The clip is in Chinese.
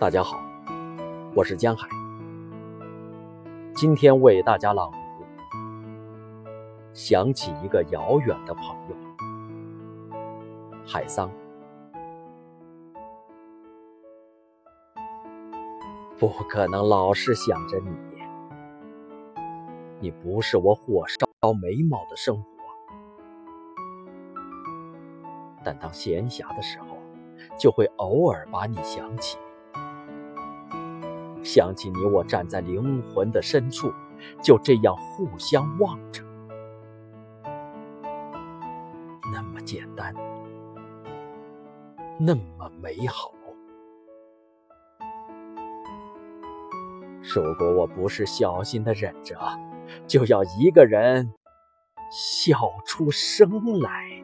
大家好，我是江海，今天为大家朗读《想起一个遥远的朋友》海桑。不可能老是想着你，你不是我火烧眉毛的生活，但当闲暇的时候，就会偶尔把你想起。想起你，我站在灵魂的深处，就这样互相望着，那么简单，那么美好。如果我不是小心的忍着，就要一个人笑出声来。